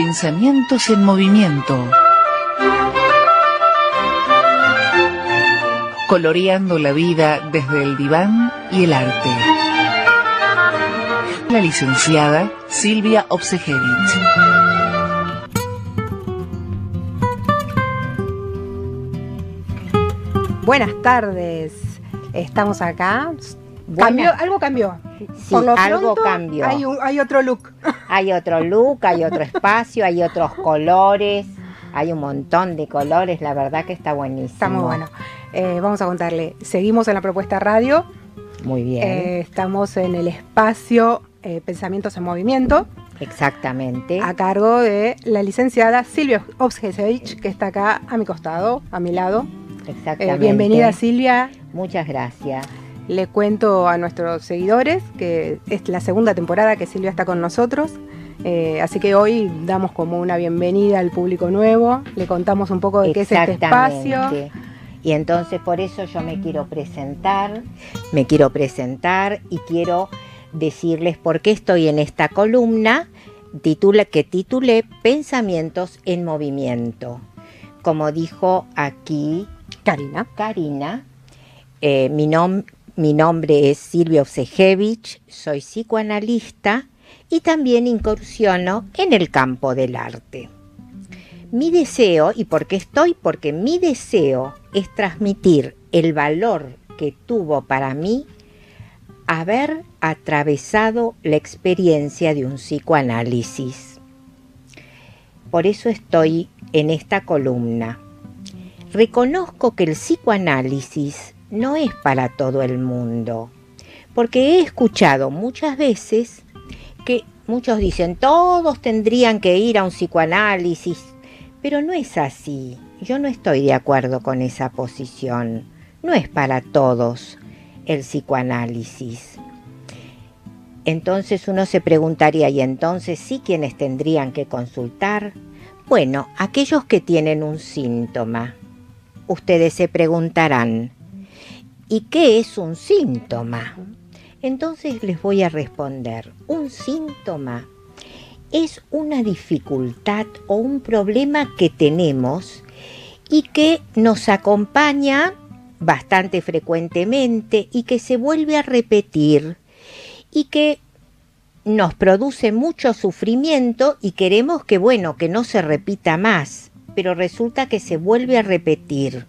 Pensamientos en movimiento. Coloreando la vida desde el diván y el arte. La licenciada Silvia Obsejevich. Buenas tardes. Estamos acá. Cambió, algo cambió. Sí, Por lo algo pronto, cambió. Hay, un- hay otro look. Hay otro look, hay otro espacio, hay otros colores, hay un montón de colores, la verdad que está buenísimo. Está muy bueno. Eh, vamos a contarle. Seguimos en la propuesta radio. Muy bien, Eh, estamos en el espacio eh, Pensamientos en Movimiento, exactamente. a cargo de la licenciada Silvia Obsgesevich, que está acá a mi costado, a mi lado. Exactamente. bienvenida Silvia. Muchas gracias. Le cuento a nuestros seguidores que es la segunda temporada que Silvia está con nosotros. eh, así que hoy damos como una bienvenida al público nuevo, le contamos un poco de qué es este espacio. Y entonces por eso yo me quiero presentar, me quiero presentar y quiero decirles por qué estoy en esta columna titula, que titulé Pensamientos en Movimiento. Como dijo aquí Karina. Karina, eh, mi, nom- mi nombre es Silvia Obsejevich, soy psicoanalista y también incursiono en el campo del arte. Mi deseo, y por qué estoy, porque mi deseo es transmitir el valor que tuvo para mí haber atravesado la experiencia de un psicoanálisis. Por eso estoy en esta columna. Reconozco que el psicoanálisis no es para todo el mundo, porque he escuchado muchas veces que muchos dicen todos tendrían que ir a un psicoanálisis, pero no es así. Yo no estoy de acuerdo con esa posición. No es para todos el psicoanálisis. Entonces uno se preguntaría, ¿y entonces sí quienes tendrían que consultar? Bueno, aquellos que tienen un síntoma. Ustedes se preguntarán, ¿y qué es un síntoma? Entonces les voy a responder, un síntoma es una dificultad o un problema que tenemos y que nos acompaña bastante frecuentemente y que se vuelve a repetir y que nos produce mucho sufrimiento y queremos que bueno, que no se repita más, pero resulta que se vuelve a repetir.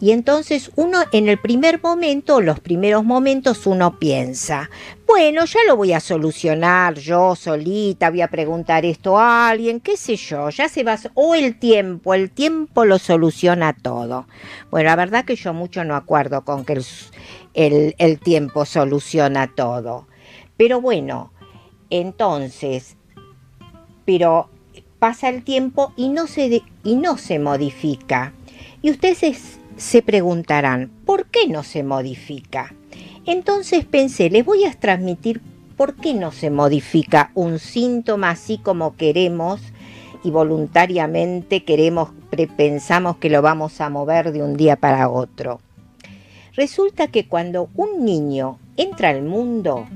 Y entonces uno en el primer momento, los primeros momentos, uno piensa, bueno, ya lo voy a solucionar yo solita, voy a preguntar esto a alguien, qué sé yo, ya se va, o el tiempo, el tiempo lo soluciona todo. Bueno, la verdad que yo mucho no acuerdo con que el, el- tiempo soluciona todo. Pero bueno, entonces, pero pasa el tiempo y no se, y no se modifica. Y ustedes es- se preguntarán, ¿por qué no se modifica? Entonces pensé, les voy a transmitir por qué no se modifica un síntoma así como queremos y voluntariamente queremos, pensamos que lo vamos a mover de un día para otro. Resulta que cuando un niño entra al mundo,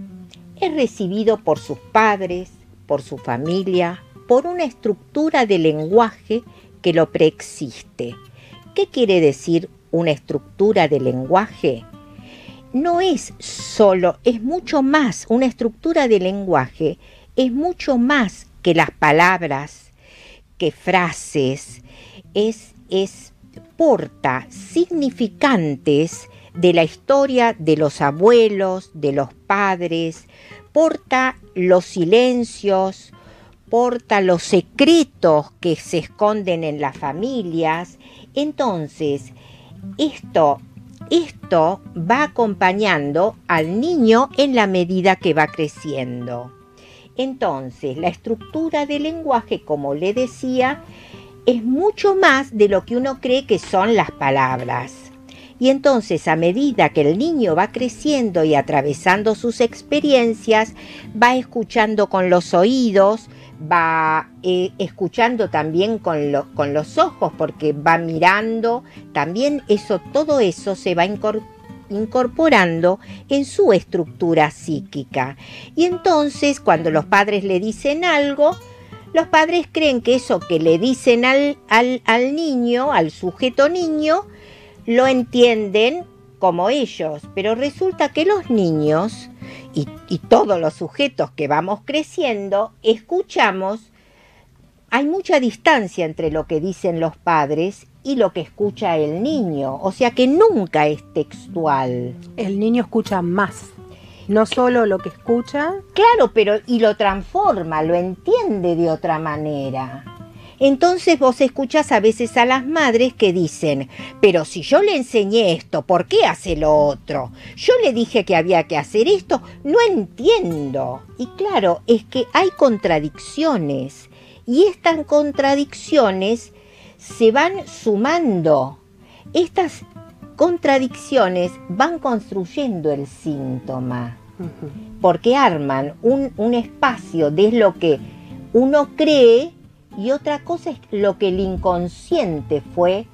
es recibido por sus padres, por su familia, por una estructura de lenguaje que lo preexiste. ¿Qué quiere decir una estructura de lenguaje? No es solo, es mucho más, una estructura de lenguaje es mucho más que las palabras, que frases, es, es porta significantes de la historia de los abuelos, de los padres, porta los silencios, porta los secretos que se esconden en las familias. Entonces, esto, esto va acompañando al niño en la medida que va creciendo. Entonces, la estructura del lenguaje, como le decía, es mucho más de lo que uno cree que son las palabras. Y entonces a medida que el niño va creciendo y atravesando sus experiencias, va escuchando con los oídos, va eh, escuchando también con, lo- con los ojos, porque va mirando, también eso, todo eso se va incor- incorporando en su estructura psíquica. Y entonces cuando los padres le dicen algo, los padres creen que eso que le dicen al, al, niño, al sujeto niño, lo entienden como ellos, pero resulta que los niños y, y, todos los sujetos que vamos creciendo escuchamos, hay mucha distancia entre lo que dicen los padres y lo que escucha el niño, o sea que nunca es textual. El niño escucha más no solo lo que escucha. Claro, pero y lo transforma, lo entiende de otra manera. Entonces vos escuchas a veces a las madres que dicen, pero si yo le enseñé esto, ¿por qué hace lo otro? Yo le dije que había que hacer esto, no entiendo. Y claro, es que hay contradicciones y estas contradicciones se van sumando. Estas contradicciones van construyendo el síntoma, porque arman un, espacio de lo que uno cree y otra cosa es lo que el inconsciente fue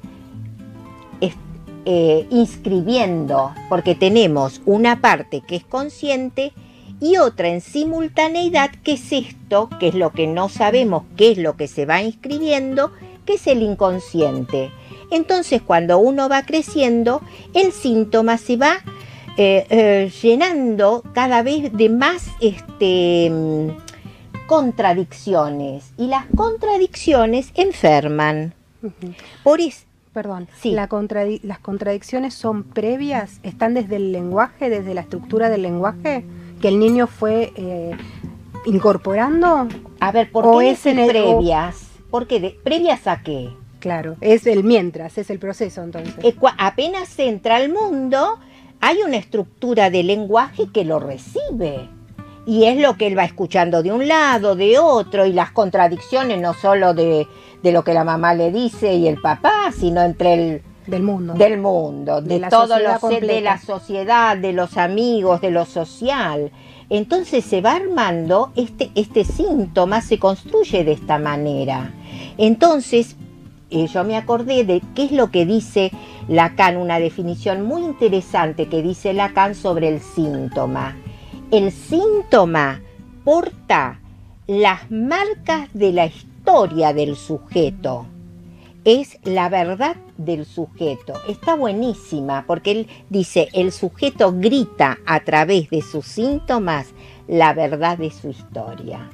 eh, inscribiendo, porque tenemos una parte que es consciente y otra en simultaneidad que es esto, que es lo que no sabemos, qué es lo que se va inscribiendo, que es el inconsciente. Entonces cuando uno va creciendo, el síntoma se va eh, eh, llenando cada vez de más este, mm, contradicciones y las contradicciones enferman. Por Perdón, las contradicciones son previas, están desde el lenguaje, desde la estructura del lenguaje, que el niño fue eh, incorporando. A ver, ¿por qué es previas? ¿Por qué? ¿Previas a qué? Claro, es el mientras, es el proceso entonces. apenas entra al mundo, hay una estructura de lenguaje que lo recibe. Y es lo que él va escuchando de un lado, de otro, y las contradicciones no solo de, lo que la mamá le dice y el papá, sino entre el, del mundo. Del mundo, de, todo lo de la sociedad, de los amigos, de lo social. Entonces se va armando, este, este síntoma se construye de esta manera. Entonces, eh, yo me acordé de qué es lo que dice Lacan, una definición muy interesante que dice Lacan sobre el síntoma. El síntoma porta las marcas de la historia del sujeto. Es la verdad del sujeto. Está buenísima porque él dice, el sujeto grita a través de sus síntomas la verdad de su historia.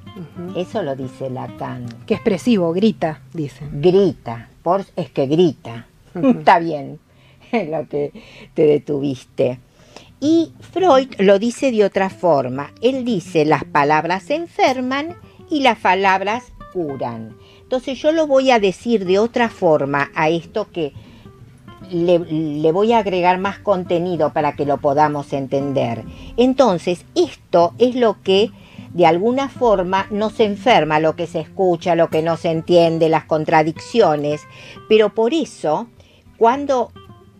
Eso lo dice Lacan. Qué expresivo, grita, dice. Grita, por, es que grita. Está bien lo que te detuviste. Y Freud lo dice de otra forma. Él dice las palabras enferman y las palabras curan. Entonces yo lo voy a decir de otra forma a esto que le, voy a agregar más contenido para que lo podamos entender. Entonces, esto es lo que de alguna forma nos enferma, lo que se escucha, lo que no se entiende, las contradicciones, pero por eso, cuando,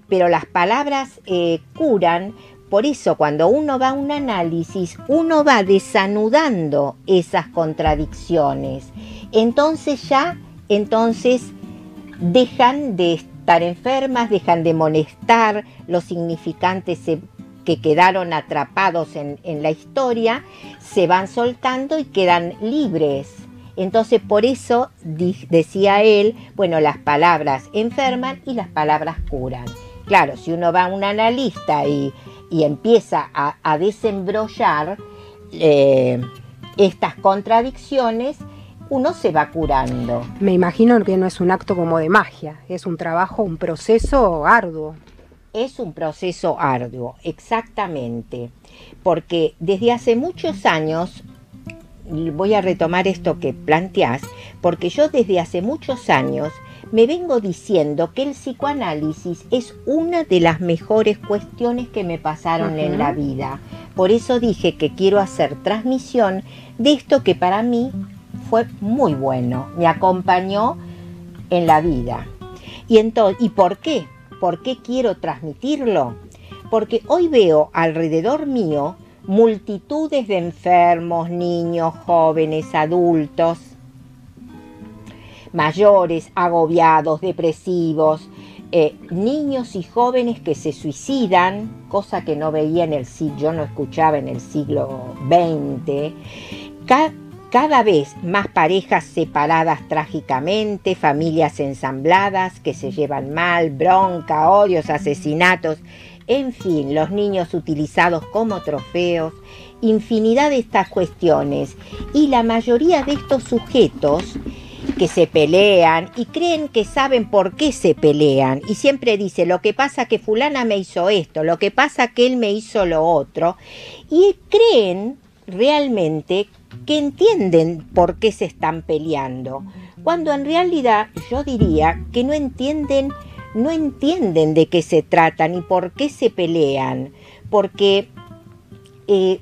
pero las palabras eh, curan, por eso cuando uno va a un análisis, uno va desanudando esas contradicciones. Entonces ya, entonces dejan de estar enfermas, dejan de molestar, los significantes que quedaron atrapados en, la historia se van soltando y quedan libres. Entonces por eso decía él, bueno, las palabras enferman y las palabras curan. Claro, si uno va a un analista y, empieza a, desembrollar eh, estas contradicciones, uno se va curando. Me imagino que no es un acto como de magia, es un trabajo, un proceso arduo. Es un proceso arduo, exactamente, porque desde hace muchos años, voy a retomar esto que planteás, porque yo desde hace muchos años me vengo diciendo que el psicoanálisis es una de las mejores cuestiones que me pasaron en la vida. Por eso dije que quiero hacer transmisión de esto que para mí fue muy bueno, me acompañó en la vida. ¿Y, entonces, ¿Y por qué? ¿Por qué quiero transmitirlo? Porque hoy veo alrededor mío multitudes de enfermos, niños, jóvenes, adultos, mayores, agobiados, depresivos, eh, niños y jóvenes que se suicidan, cosa que no veía en el siglo, yo no escuchaba en el siglo XX, cada vez más parejas separadas trágicamente, familias ensambladas que se llevan mal, bronca, odios, asesinatos, en fin, los niños utilizados como trofeos, infinidad de estas cuestiones. Y la mayoría de estos sujetos que se pelean y creen que saben por qué se pelean. Y siempre dice lo que pasa que fulana me hizo esto, lo que pasa que él me hizo lo otro y creen realmente que entienden por qué se están peleando, cuando en realidad yo diría que no entienden, no entienden de qué se trata ni por qué se pelean, porque eh,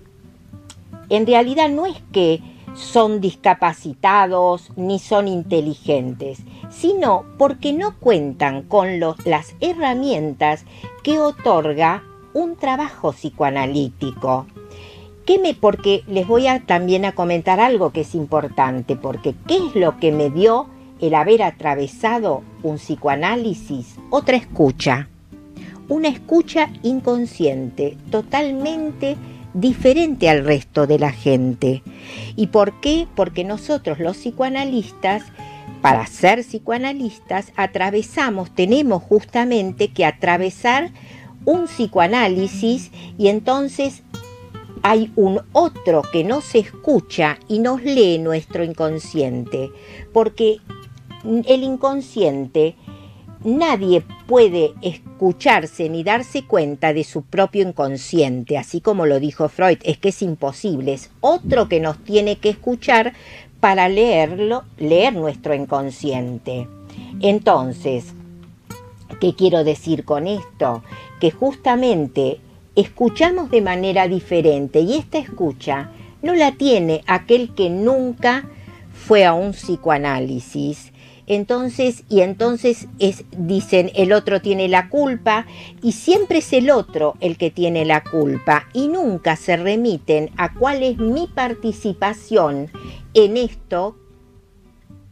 en realidad no es que son discapacitados ni son inteligentes, sino porque no cuentan con las herramientas que otorga un trabajo psicoanalítico. ¿Qué me, porque les voy a también a comentar algo que es importante, porque ¿qué es lo que me dio el haber atravesado un psicoanálisis? Otra escucha, una escucha inconsciente, totalmente diferente al resto de la gente. ¿Y por qué? Porque nosotros los psicoanalistas, para ser psicoanalistas, atravesamos, tenemos justamente que atravesar un psicoanálisis y entonces hay un otro que nos escucha y nos lee nuestro inconsciente, porque el inconsciente nadie puede escucharse ni darse cuenta de su propio inconsciente, así como lo dijo Freud, es que es imposible, es otro que nos tiene que escuchar para leerlo, leer nuestro inconsciente. Entonces, ¿qué quiero decir con esto? Que justamente escuchamos de manera diferente y esta escucha no la tiene aquel que nunca fue a un psicoanálisis. Entonces, y entonces es, dicen, el otro tiene la culpa y siempre es el otro el que tiene la culpa y nunca se remiten a cuál es mi participación en esto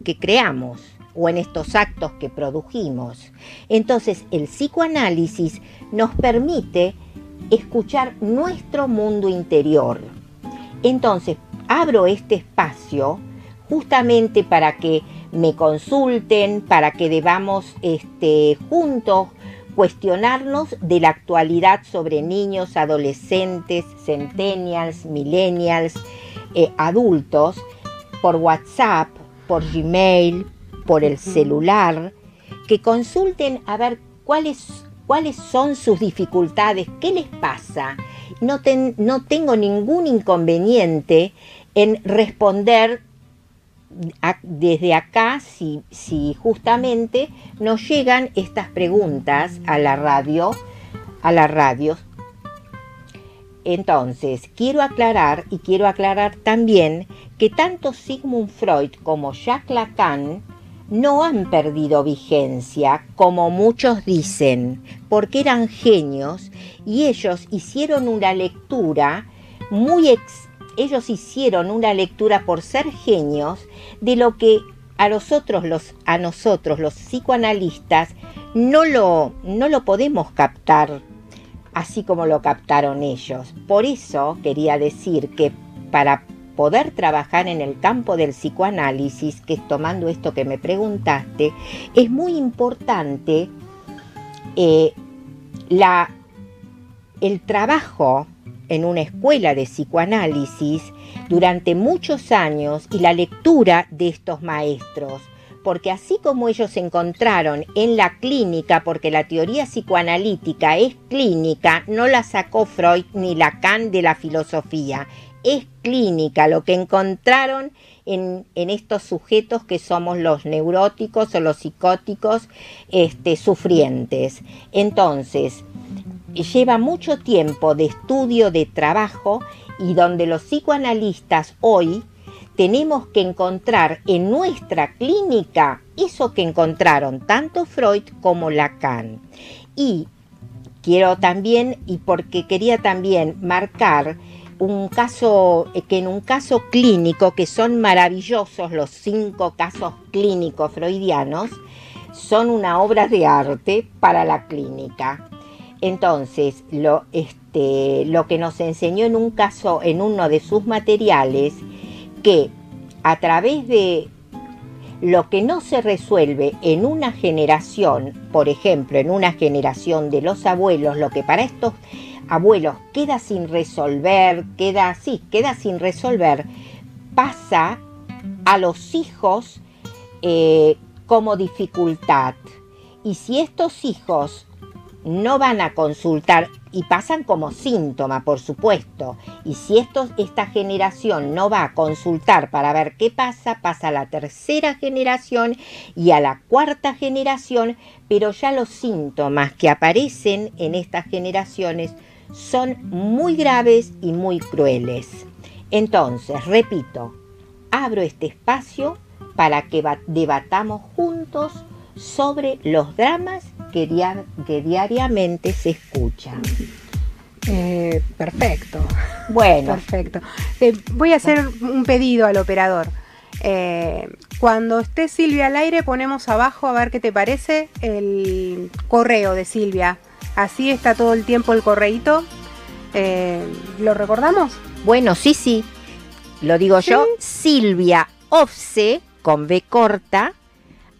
que creamos o en estos actos que produjimos. Entonces, el psicoanálisis nos permite escuchar nuestro mundo interior. Entonces, abro este espacio justamente para que me consulten, para que debamos este, juntos cuestionarnos de la actualidad sobre niños, adolescentes, centennials, millennials, eh, adultos, por WhatsApp, por Gmail, por el celular, que consulten a ver cuáles cuáles son sus dificultades, qué les pasa. No, no tengo ningún inconveniente en responder desde acá si, justamente nos llegan estas preguntas a la radio, a la radio. Entonces, quiero aclarar y quiero aclarar también que tanto Sigmund Freud como Jacques Lacan no han perdido vigencia, como muchos dicen, porque eran genios y ellos hicieron una lectura muy ellos hicieron una lectura por ser genios de lo que a nosotros los a nosotros los psicoanalistas no lo no lo podemos captar así como lo captaron ellos. Por eso quería decir que para poder trabajar en el campo del psicoanálisis, que es tomando esto que me preguntaste, es muy importante eh, la, el trabajo en una escuela de psicoanálisis durante muchos años y la lectura de estos maestros, porque así como ellos encontraron en la clínica, porque la teoría psicoanalítica es clínica, no la sacó Freud ni Lacan de la filosofía, es clínica, lo que encontraron en, estos sujetos que somos los neuróticos o los psicóticos este, sufrientes. Entonces, lleva mucho tiempo de estudio, de trabajo, y donde los psicoanalistas hoy tenemos que encontrar en nuestra clínica eso que encontraron tanto Freud como Lacan. Y quiero también, y porque quería también marcar un caso, eh, que en un caso clínico, que son maravillosos los cinco casos clínicos freudianos, son una obra de arte para la clínica. Entonces, lo, este, lo que nos enseñó en un caso, en uno de sus materiales, que a través de lo que no se resuelve en una generación, por ejemplo, en una generación de los abuelos, lo que para estos abuelos queda sin resolver, queda así, queda sin resolver, pasa a los hijos eh, como dificultad. Y si estos hijos no van a consultar y pasan como síntoma, por supuesto. Y si esto, esta generación no va a consultar para ver qué pasa, pasa a la tercera generación y a la cuarta generación, pero ya los síntomas que aparecen en estas generaciones son muy graves y muy crueles. Entonces, repito, abro este espacio para que debatamos juntos sobre los dramas que, diariamente se escuchan. Eh, perfecto. Bueno. Perfecto. Eh, voy a hacer un pedido al operador. Eh, cuando esté Silvia al aire, ponemos abajo a ver qué te parece el correo de Silvia. Así está todo el tiempo el correíto. ¿Lo recordamos? Bueno, sí, sí. Lo digo yo. Silvia Ofce con B corta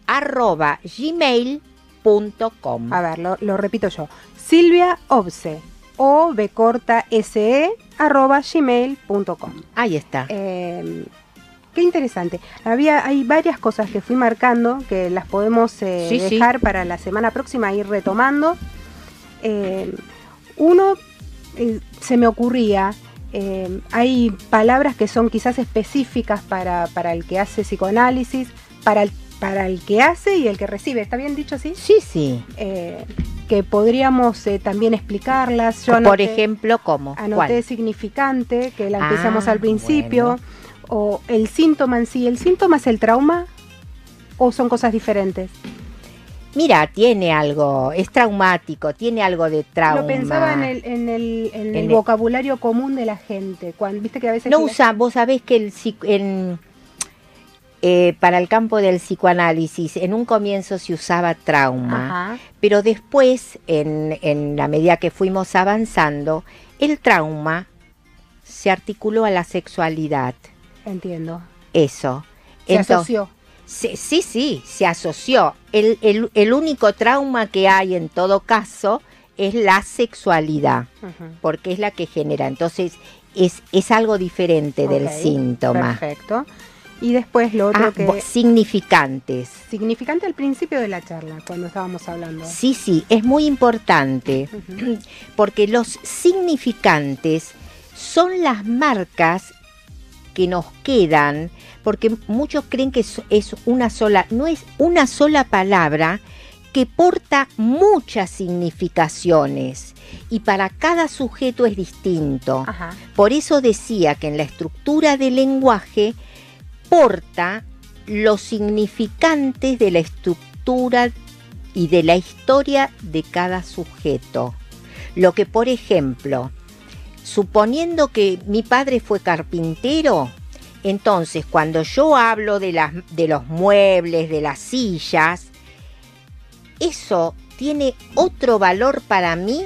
arroba gmail.com. A ver, lo, repito yo. Silvia Obse o B corta SE arroba gmail.com. Ahí está. Em, qué interesante. Había, hay varias cosas que fui marcando que las podemos eh, dejar para la semana próxima, ir retomando. Em, uno, eh, se me ocurría, hay palabras que son quizás específicas para, para el que hace psicoanálisis, para el para el que hace y el que recibe. ¿Está bien dicho así? Sí, sí. Eh, que podríamos eh, también explicarlas. Yo Por ejemplo, ¿cómo? Anoté significante, que la empezamos ah, al principio, o el síntoma en sí. ¿El síntoma es el trauma o son cosas diferentes? Mira, tiene algo, es traumático, tiene algo de trauma. Lo pensaba en el, en el, en el vocabulario común de la gente. Cuando, Viste que a veces... No usa, vos sabés que el, en, eh, para el campo del psicoanálisis, en un comienzo se usaba trauma, pero después, en, la medida que fuimos avanzando, el trauma se articuló a la sexualidad. Entiendo. Eso. Se asoció. Sí, sí, se asoció. El, único trauma que hay en todo caso es la sexualidad, porque es la que genera. Entonces, es, es algo diferente del síntoma. Perfecto. Y después lo otro ah, que... Significantes. Significante al principio de la charla, cuando estábamos hablando. Sí, sí, es muy importante, porque los significantes son las marcas que nos quedan, porque muchos creen que es una sola, no es una sola palabra que porta muchas significaciones y para cada sujeto es distinto. Por eso decía que en la estructura del lenguaje porta los significantes de la estructura y de la historia de cada sujeto. Lo que, por ejemplo, suponiendo que mi padre fue carpintero, entonces cuando yo hablo de los muebles, de las sillas, eso tiene otro valor para mí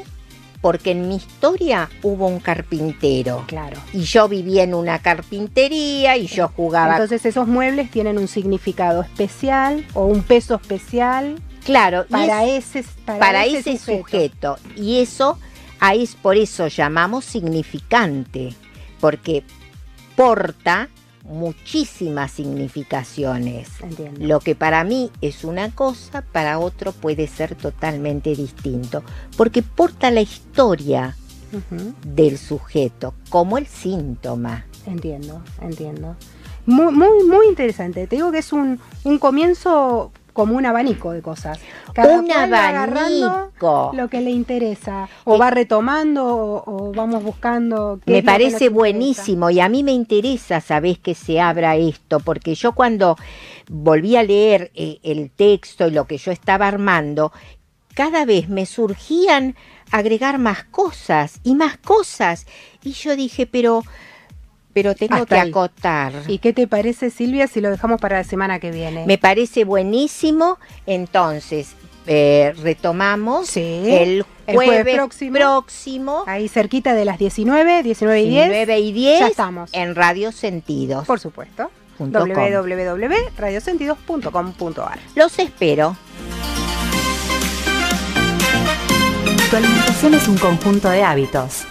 porque en mi historia hubo un carpintero. Claro. Y yo vivía en una carpintería y yo jugaba. Entonces esos muebles tienen un significado especial o un peso especial. Claro, para ese para, ese, sujeto. Y eso ahí es por eso llamamos significante, porque porta muchísimas significaciones. Lo que para mí es una cosa, para otro puede ser totalmente distinto, porque porta la historia del sujeto, como el síntoma. Entiendo, entiendo. Muy, muy, muy interesante. Te digo que es un, un comienzo como un abanico de cosas. un abanico. Lo que le interesa. O va retomando o, vamos buscando. me parece buenísimo y a mí me interesa, sabes, que se abra esto, porque yo cuando volví a leer eh, el texto y lo que yo estaba armando, cada vez me surgían agregar más cosas y más cosas. Y yo dije, pero pero tengo que acotar. ¿Y qué te parece, Silvia, si lo dejamos para la semana que viene? Me parece buenísimo. Entonces, eh, retomamos el, jueves próximo, Ahí cerquita de las 19, 19 y 10. 19 y 10. Ya estamos. En Radio Sentidos. Por supuesto. www.radiosentidos.com.ar. Los espero. Tu alimentación es un conjunto de hábitos.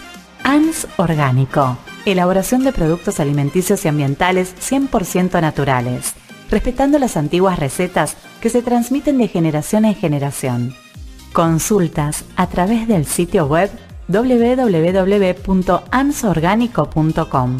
ANS Orgánico. Elaboración de productos alimenticios y ambientales 100% naturales, respetando las antiguas recetas que se transmiten de generación en generación. Consultas a través del sitio web www.ansorgánico.com.